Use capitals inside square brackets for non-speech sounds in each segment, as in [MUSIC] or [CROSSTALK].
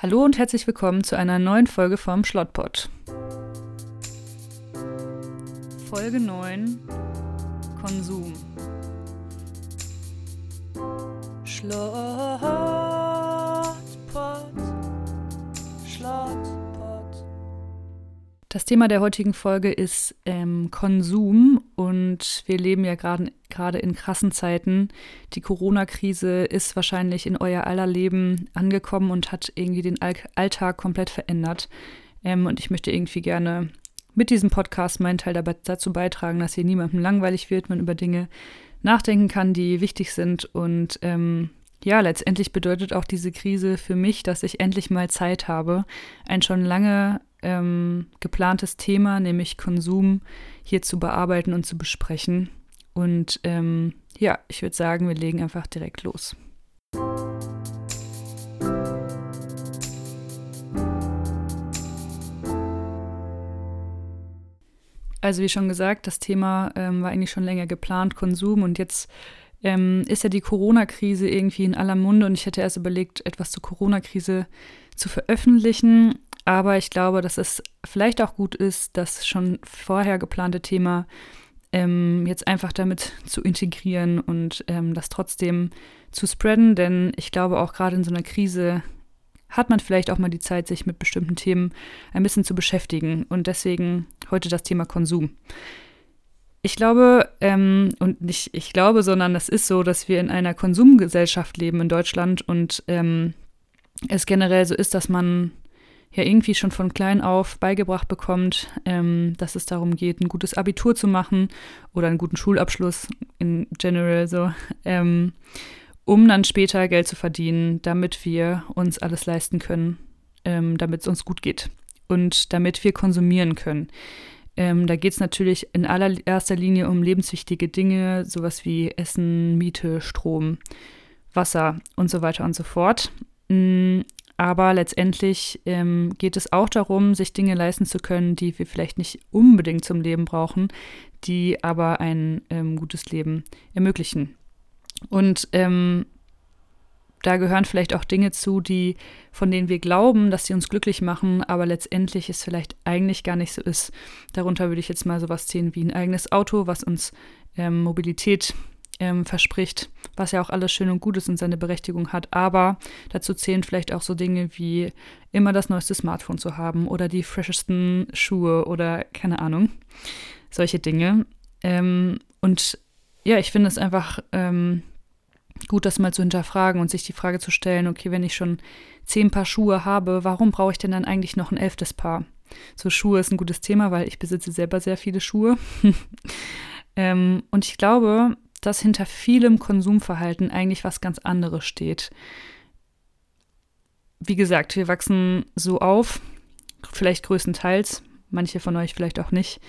Hallo und herzlich willkommen zu einer neuen Folge vom Schlottpot. Folge 9 Konsum. Schlottpot, Das Thema der heutigen Folge ist ähm, Konsum und wir leben ja gerade in krassen Zeiten. Die Corona-Krise ist wahrscheinlich in euer aller Leben angekommen und hat irgendwie den All Alltag komplett verändert. Ähm, und ich möchte irgendwie gerne mit diesem Podcast meinen Teil dabei, dazu beitragen, dass hier niemandem langweilig wird, man über Dinge nachdenken kann, die wichtig sind. Und ähm, ja, letztendlich bedeutet auch diese Krise für mich, dass ich endlich mal Zeit habe, ein schon lange ähm, geplantes Thema, nämlich Konsum, hier zu bearbeiten und zu besprechen. Und ähm, ja, ich würde sagen, wir legen einfach direkt los. Also wie schon gesagt, das Thema ähm, war eigentlich schon länger geplant, Konsum. Und jetzt ähm, ist ja die Corona-Krise irgendwie in aller Munde. Und ich hätte erst überlegt, etwas zur Corona-Krise zu veröffentlichen. Aber ich glaube, dass es vielleicht auch gut ist, das schon vorher geplante Thema ähm, jetzt einfach damit zu integrieren und ähm, das trotzdem zu spreaden. Denn ich glaube, auch gerade in so einer Krise hat man vielleicht auch mal die Zeit, sich mit bestimmten Themen ein bisschen zu beschäftigen. Und deswegen heute das Thema Konsum. Ich glaube, ähm, und nicht ich glaube, sondern es ist so, dass wir in einer Konsumgesellschaft leben in Deutschland und ähm, es generell so ist, dass man ja irgendwie schon von klein auf beigebracht bekommt, ähm, dass es darum geht, ein gutes Abitur zu machen oder einen guten Schulabschluss in general so. Ähm, um dann später Geld zu verdienen, damit wir uns alles leisten können, ähm, damit es uns gut geht und damit wir konsumieren können. Ähm, da geht es natürlich in allererster Linie um lebenswichtige Dinge, sowas wie Essen, Miete, Strom, Wasser und so weiter und so fort. Aber letztendlich ähm, geht es auch darum, sich Dinge leisten zu können, die wir vielleicht nicht unbedingt zum Leben brauchen, die aber ein ähm, gutes Leben ermöglichen. Und ähm, da gehören vielleicht auch Dinge zu, die, von denen wir glauben, dass sie uns glücklich machen, aber letztendlich es vielleicht eigentlich gar nicht so ist. Darunter würde ich jetzt mal sowas sehen wie ein eigenes Auto, was uns ähm, Mobilität ähm, verspricht, was ja auch alles schön und gut ist und seine Berechtigung hat. Aber dazu zählen vielleicht auch so Dinge wie immer das neueste Smartphone zu haben oder die freshesten Schuhe oder keine Ahnung, solche Dinge. Ähm, und ja, ich finde es einfach ähm, gut, das mal zu hinterfragen und sich die Frage zu stellen, okay, wenn ich schon zehn Paar Schuhe habe, warum brauche ich denn dann eigentlich noch ein elftes Paar? So Schuhe ist ein gutes Thema, weil ich besitze selber sehr viele Schuhe. [LAUGHS] ähm, und ich glaube, dass hinter vielem Konsumverhalten eigentlich was ganz anderes steht. Wie gesagt, wir wachsen so auf, vielleicht größtenteils, manche von euch vielleicht auch nicht,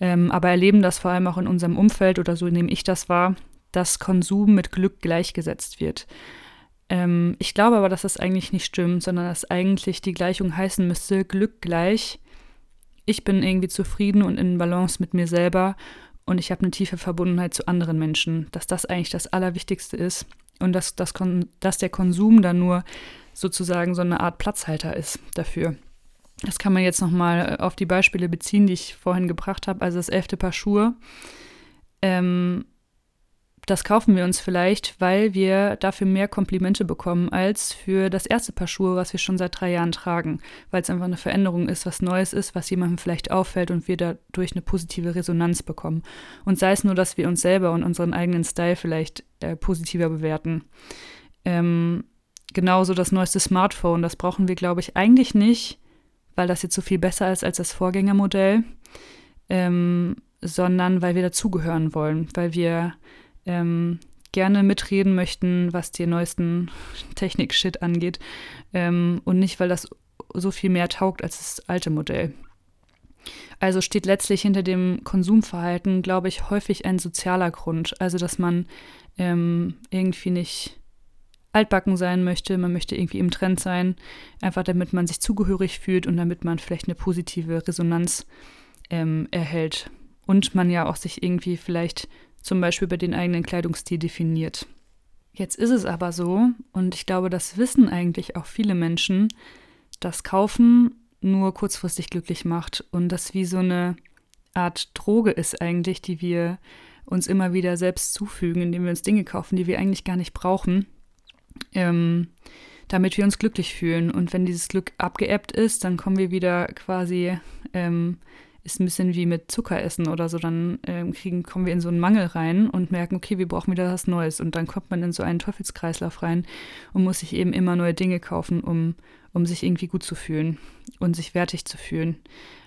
ähm, aber erleben das vor allem auch in unserem Umfeld oder so nehme ich das wahr, dass Konsum mit Glück gleichgesetzt wird. Ähm, ich glaube aber, dass das eigentlich nicht stimmt, sondern dass eigentlich die Gleichung heißen müsste, Glück gleich. Ich bin irgendwie zufrieden und in Balance mit mir selber und ich habe eine tiefe Verbundenheit zu anderen Menschen, dass das eigentlich das Allerwichtigste ist und dass, dass, dass der Konsum dann nur sozusagen so eine Art Platzhalter ist dafür. Das kann man jetzt nochmal äh, auf die Beispiele beziehen, die ich vorhin gebracht habe. Also das elfte Paar Schuhe. Ähm, das kaufen wir uns vielleicht, weil wir dafür mehr Komplimente bekommen als für das erste Paar Schuhe, was wir schon seit drei Jahren tragen, weil es einfach eine Veränderung ist, was Neues ist, was jemandem vielleicht auffällt und wir dadurch eine positive Resonanz bekommen. Und sei es nur, dass wir uns selber und unseren eigenen Style vielleicht äh, positiver bewerten. Ähm, genauso das neueste Smartphone, das brauchen wir, glaube ich, eigentlich nicht, weil das jetzt so viel besser ist als das Vorgängermodell, ähm, sondern weil wir dazugehören wollen, weil wir ähm, gerne mitreden möchten, was den neuesten [LAUGHS] Technik-Shit angeht ähm, und nicht, weil das so viel mehr taugt als das alte Modell. Also steht letztlich hinter dem Konsumverhalten, glaube ich, häufig ein sozialer Grund. Also, dass man ähm, irgendwie nicht altbacken sein möchte, man möchte irgendwie im Trend sein, einfach damit man sich zugehörig fühlt und damit man vielleicht eine positive Resonanz ähm, erhält. Und man ja auch sich irgendwie vielleicht zum Beispiel über den eigenen Kleidungsstil definiert. Jetzt ist es aber so, und ich glaube, das wissen eigentlich auch viele Menschen, das Kaufen nur kurzfristig glücklich macht und das wie so eine Art Droge ist eigentlich, die wir uns immer wieder selbst zufügen, indem wir uns Dinge kaufen, die wir eigentlich gar nicht brauchen, ähm, damit wir uns glücklich fühlen. Und wenn dieses Glück abgeebbt ist, dann kommen wir wieder quasi, ähm, ist ein bisschen wie mit Zucker essen oder so, dann ähm, kriegen, kommen wir in so einen Mangel rein und merken, okay, wir brauchen wieder was Neues. Und dann kommt man in so einen Teufelskreislauf rein und muss sich eben immer neue Dinge kaufen, um, um sich irgendwie gut zu fühlen und sich wertig zu fühlen.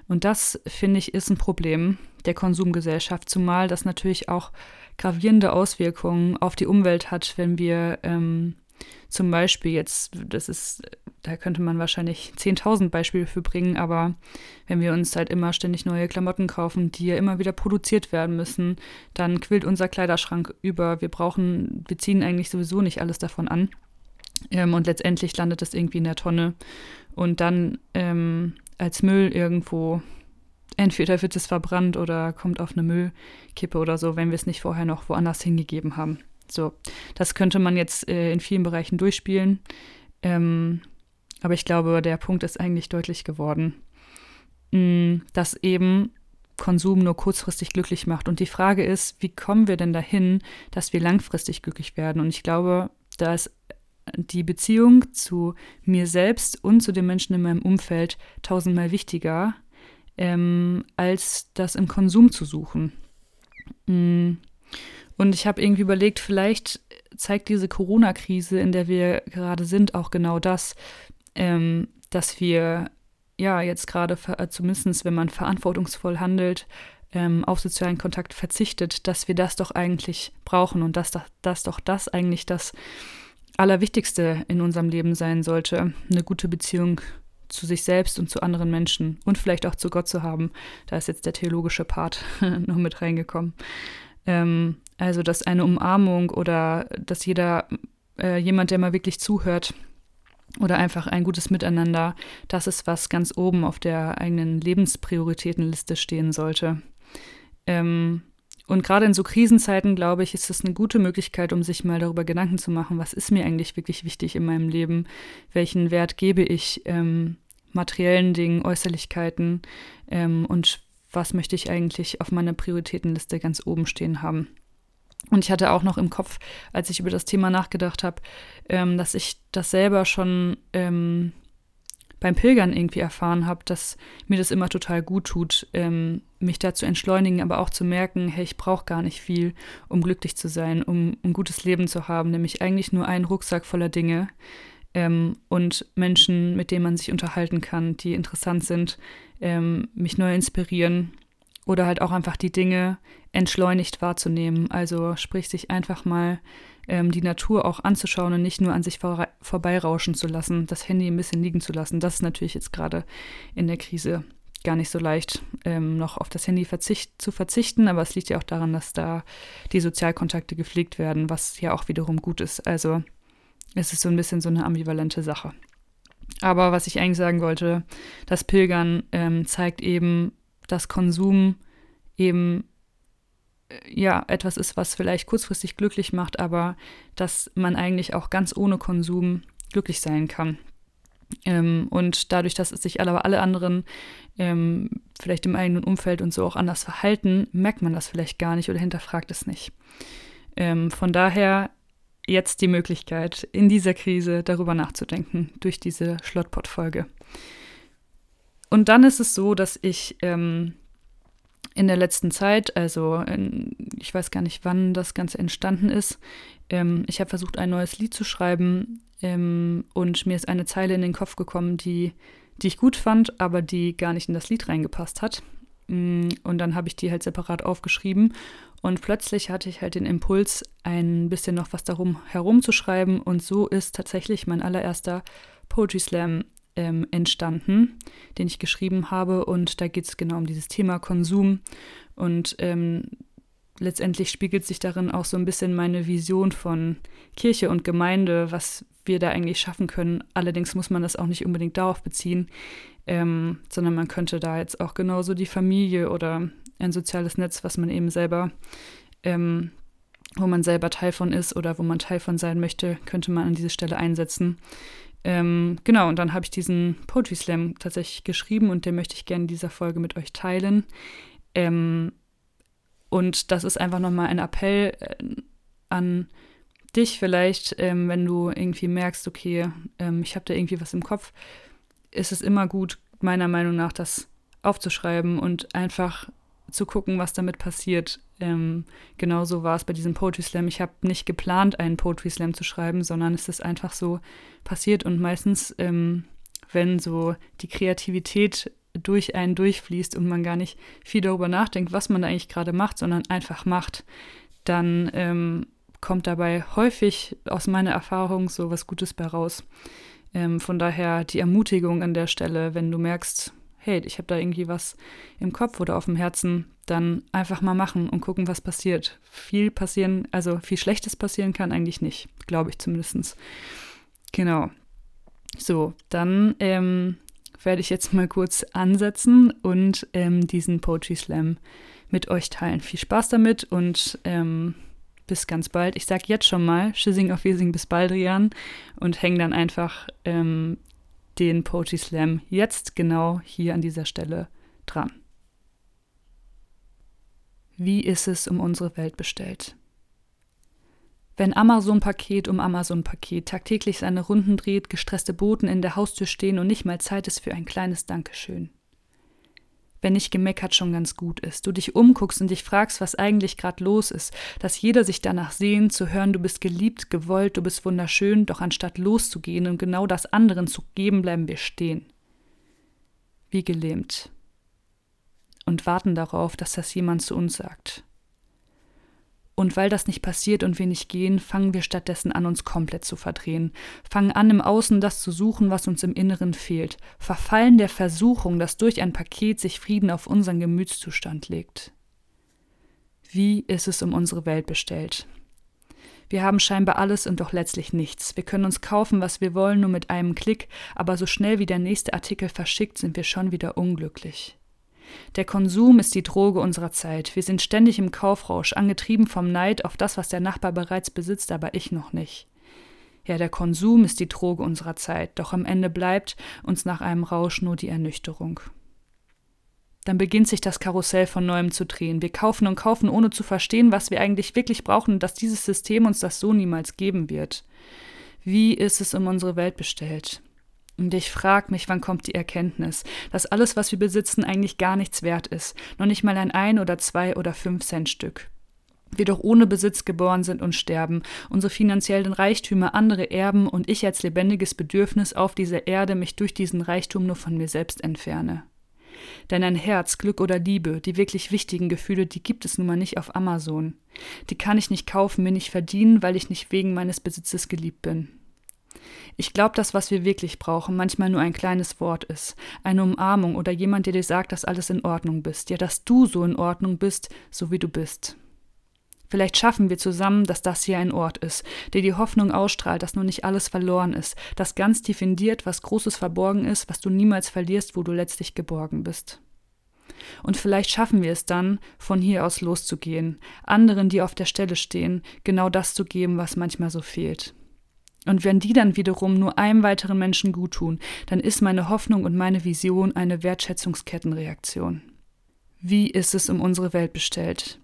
Und das, finde ich, ist ein Problem der Konsumgesellschaft, zumal das natürlich auch gravierende Auswirkungen auf die Umwelt hat, wenn wir ähm, zum Beispiel jetzt, das ist, da könnte man wahrscheinlich 10.000 Beispiele für bringen, aber wenn wir uns halt immer ständig neue Klamotten kaufen, die ja immer wieder produziert werden müssen, dann quillt unser Kleiderschrank über. Wir brauchen, wir ziehen eigentlich sowieso nicht alles davon an. Ähm, und letztendlich landet es irgendwie in der Tonne. Und dann ähm, als Müll irgendwo. Entweder wird es verbrannt oder kommt auf eine Müllkippe oder so, wenn wir es nicht vorher noch woanders hingegeben haben. So, das könnte man jetzt äh, in vielen Bereichen durchspielen. Ähm, aber ich glaube, der Punkt ist eigentlich deutlich geworden, mm, dass eben Konsum nur kurzfristig glücklich macht. Und die Frage ist, wie kommen wir denn dahin, dass wir langfristig glücklich werden? Und ich glaube, da ist die Beziehung zu mir selbst und zu den Menschen in meinem Umfeld tausendmal wichtiger, ähm, als das im Konsum zu suchen. Mm. Und ich habe irgendwie überlegt, vielleicht zeigt diese Corona-Krise, in der wir gerade sind, auch genau das, ähm, dass wir ja jetzt gerade, äh, zumindest wenn man verantwortungsvoll handelt, ähm, auf sozialen Kontakt verzichtet, dass wir das doch eigentlich brauchen und dass das doch das eigentlich das Allerwichtigste in unserem Leben sein sollte, eine gute Beziehung zu sich selbst und zu anderen Menschen und vielleicht auch zu Gott zu haben. Da ist jetzt der theologische Part [LAUGHS] noch mit reingekommen. Ähm, also, dass eine Umarmung oder dass jeder, äh, jemand, der mal wirklich zuhört oder einfach ein gutes Miteinander, das ist, was ganz oben auf der eigenen Lebensprioritätenliste stehen sollte. Ähm, und gerade in so Krisenzeiten, glaube ich, ist es eine gute Möglichkeit, um sich mal darüber Gedanken zu machen, was ist mir eigentlich wirklich wichtig in meinem Leben, welchen Wert gebe ich ähm, materiellen Dingen, Äußerlichkeiten ähm, und was möchte ich eigentlich auf meiner Prioritätenliste ganz oben stehen haben. Und ich hatte auch noch im Kopf, als ich über das Thema nachgedacht habe, ähm, dass ich das selber schon ähm, beim Pilgern irgendwie erfahren habe, dass mir das immer total gut tut, ähm, mich da zu entschleunigen, aber auch zu merken, hey, ich brauche gar nicht viel, um glücklich zu sein, um ein gutes Leben zu haben, nämlich eigentlich nur einen Rucksack voller Dinge ähm, und Menschen, mit denen man sich unterhalten kann, die interessant sind, ähm, mich neu inspirieren oder halt auch einfach die Dinge entschleunigt wahrzunehmen. Also sprich, sich einfach mal ähm, die Natur auch anzuschauen und nicht nur an sich vor, vorbeirauschen zu lassen, das Handy ein bisschen liegen zu lassen. Das ist natürlich jetzt gerade in der Krise gar nicht so leicht, ähm, noch auf das Handy verzicht, zu verzichten, aber es liegt ja auch daran, dass da die Sozialkontakte gepflegt werden, was ja auch wiederum gut ist. Also es ist so ein bisschen so eine ambivalente Sache. Aber was ich eigentlich sagen wollte, das Pilgern ähm, zeigt eben, dass Konsum eben ja, etwas ist, was vielleicht kurzfristig glücklich macht, aber dass man eigentlich auch ganz ohne Konsum glücklich sein kann. Ähm, und dadurch, dass sich alle, alle anderen ähm, vielleicht im eigenen Umfeld und so auch anders verhalten, merkt man das vielleicht gar nicht oder hinterfragt es nicht. Ähm, von daher jetzt die Möglichkeit, in dieser Krise darüber nachzudenken, durch diese Schlottpot-Folge. Und dann ist es so, dass ich ähm, in der letzten Zeit, also in, ich weiß gar nicht, wann das Ganze entstanden ist. Ähm, ich habe versucht, ein neues Lied zu schreiben ähm, und mir ist eine Zeile in den Kopf gekommen, die, die ich gut fand, aber die gar nicht in das Lied reingepasst hat. Mm, und dann habe ich die halt separat aufgeschrieben und plötzlich hatte ich halt den Impuls, ein bisschen noch was darum herumzuschreiben und so ist tatsächlich mein allererster Poetry Slam ähm, entstanden, den ich geschrieben habe. Und da geht es genau um dieses Thema Konsum. Und ähm, letztendlich spiegelt sich darin auch so ein bisschen meine Vision von Kirche und Gemeinde, was wir da eigentlich schaffen können. Allerdings muss man das auch nicht unbedingt darauf beziehen, ähm, sondern man könnte da jetzt auch genauso die Familie oder ein soziales Netz, was man eben selber, ähm, wo man selber Teil von ist oder wo man Teil von sein möchte, könnte man an diese Stelle einsetzen. Ähm, genau, und dann habe ich diesen Poetry Slam tatsächlich geschrieben und den möchte ich gerne in dieser Folge mit euch teilen. Ähm, und das ist einfach nochmal ein Appell äh, an dich vielleicht, ähm, wenn du irgendwie merkst, okay, ähm, ich habe da irgendwie was im Kopf, ist es immer gut, meiner Meinung nach, das aufzuschreiben und einfach zu gucken, was damit passiert. Ähm, genauso war es bei diesem Poetry Slam. Ich habe nicht geplant, einen Poetry Slam zu schreiben, sondern es ist einfach so passiert. Und meistens, ähm, wenn so die Kreativität durch einen durchfließt und man gar nicht viel darüber nachdenkt, was man da eigentlich gerade macht, sondern einfach macht, dann ähm, kommt dabei häufig aus meiner Erfahrung so was Gutes bei raus. Ähm, von daher die Ermutigung an der Stelle, wenn du merkst, hey, ich habe da irgendwie was im Kopf oder auf dem Herzen, dann einfach mal machen und gucken, was passiert. Viel passieren, also viel Schlechtes passieren kann eigentlich nicht, glaube ich zumindest. Genau. So, dann ähm, werde ich jetzt mal kurz ansetzen und ähm, diesen Poetry Slam mit euch teilen. Viel Spaß damit und ähm, bis ganz bald. Ich sage jetzt schon mal Schissing auf Wiesing bis Baldrian und hänge dann einfach ähm, den Poetry Slam jetzt genau hier an dieser Stelle dran. Wie ist es um unsere Welt bestellt? Wenn Amazon-Paket um Amazon-Paket tagtäglich seine Runden dreht, gestresste Boten in der Haustür stehen und nicht mal Zeit ist für ein kleines Dankeschön. Wenn nicht gemeckert schon ganz gut ist, du dich umguckst und dich fragst, was eigentlich gerade los ist, dass jeder sich danach sehnt, zu hören, du bist geliebt, gewollt, du bist wunderschön, doch anstatt loszugehen und genau das anderen zu geben, bleiben wir stehen. Wie gelähmt. Und warten darauf, dass das jemand zu uns sagt. Und weil das nicht passiert und wir nicht gehen, fangen wir stattdessen an, uns komplett zu verdrehen, fangen an, im Außen das zu suchen, was uns im Inneren fehlt, verfallen der Versuchung, dass durch ein Paket sich Frieden auf unseren Gemütszustand legt. Wie ist es um unsere Welt bestellt? Wir haben scheinbar alles und doch letztlich nichts. Wir können uns kaufen, was wir wollen, nur mit einem Klick, aber so schnell wie der nächste Artikel verschickt, sind wir schon wieder unglücklich. Der Konsum ist die Droge unserer Zeit. Wir sind ständig im Kaufrausch, angetrieben vom Neid auf das, was der Nachbar bereits besitzt, aber ich noch nicht. Ja, der Konsum ist die Droge unserer Zeit, doch am Ende bleibt uns nach einem Rausch nur die Ernüchterung. Dann beginnt sich das Karussell von neuem zu drehen. Wir kaufen und kaufen, ohne zu verstehen, was wir eigentlich wirklich brauchen und dass dieses System uns das so niemals geben wird. Wie ist es um unsere Welt bestellt? Und ich frage mich, wann kommt die Erkenntnis, dass alles, was wir besitzen, eigentlich gar nichts wert ist, noch nicht mal ein ein oder zwei oder fünf Cent Stück. Wir doch ohne Besitz geboren sind und sterben, unsere finanziellen Reichtümer andere erben und ich als lebendiges Bedürfnis auf dieser Erde mich durch diesen Reichtum nur von mir selbst entferne. Denn ein Herz, Glück oder Liebe, die wirklich wichtigen Gefühle, die gibt es nun mal nicht auf Amazon. Die kann ich nicht kaufen, mir nicht verdienen, weil ich nicht wegen meines Besitzes geliebt bin. Ich glaube, dass was wir wirklich brauchen, manchmal nur ein kleines Wort ist, eine Umarmung oder jemand, der dir sagt, dass alles in Ordnung bist, ja, dass du so in Ordnung bist, so wie du bist. Vielleicht schaffen wir zusammen, dass das hier ein Ort ist, der die Hoffnung ausstrahlt, dass nun nicht alles verloren ist, das ganz definiert, was Großes verborgen ist, was du niemals verlierst, wo du letztlich geborgen bist. Und vielleicht schaffen wir es dann, von hier aus loszugehen, anderen, die auf der Stelle stehen, genau das zu geben, was manchmal so fehlt. Und wenn die dann wiederum nur einem weiteren Menschen guttun, dann ist meine Hoffnung und meine Vision eine Wertschätzungskettenreaktion. Wie ist es um unsere Welt bestellt?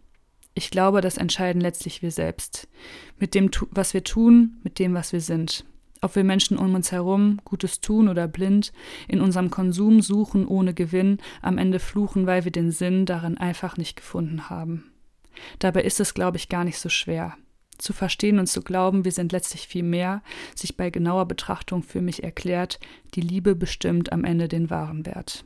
Ich glaube, das entscheiden letztlich wir selbst. Mit dem, was wir tun, mit dem, was wir sind. Ob wir Menschen um uns herum Gutes tun oder blind, in unserem Konsum suchen ohne Gewinn, am Ende fluchen, weil wir den Sinn darin einfach nicht gefunden haben. Dabei ist es, glaube ich, gar nicht so schwer zu verstehen und zu glauben, wir sind letztlich viel mehr, sich bei genauer Betrachtung für mich erklärt, die Liebe bestimmt am Ende den wahren Wert.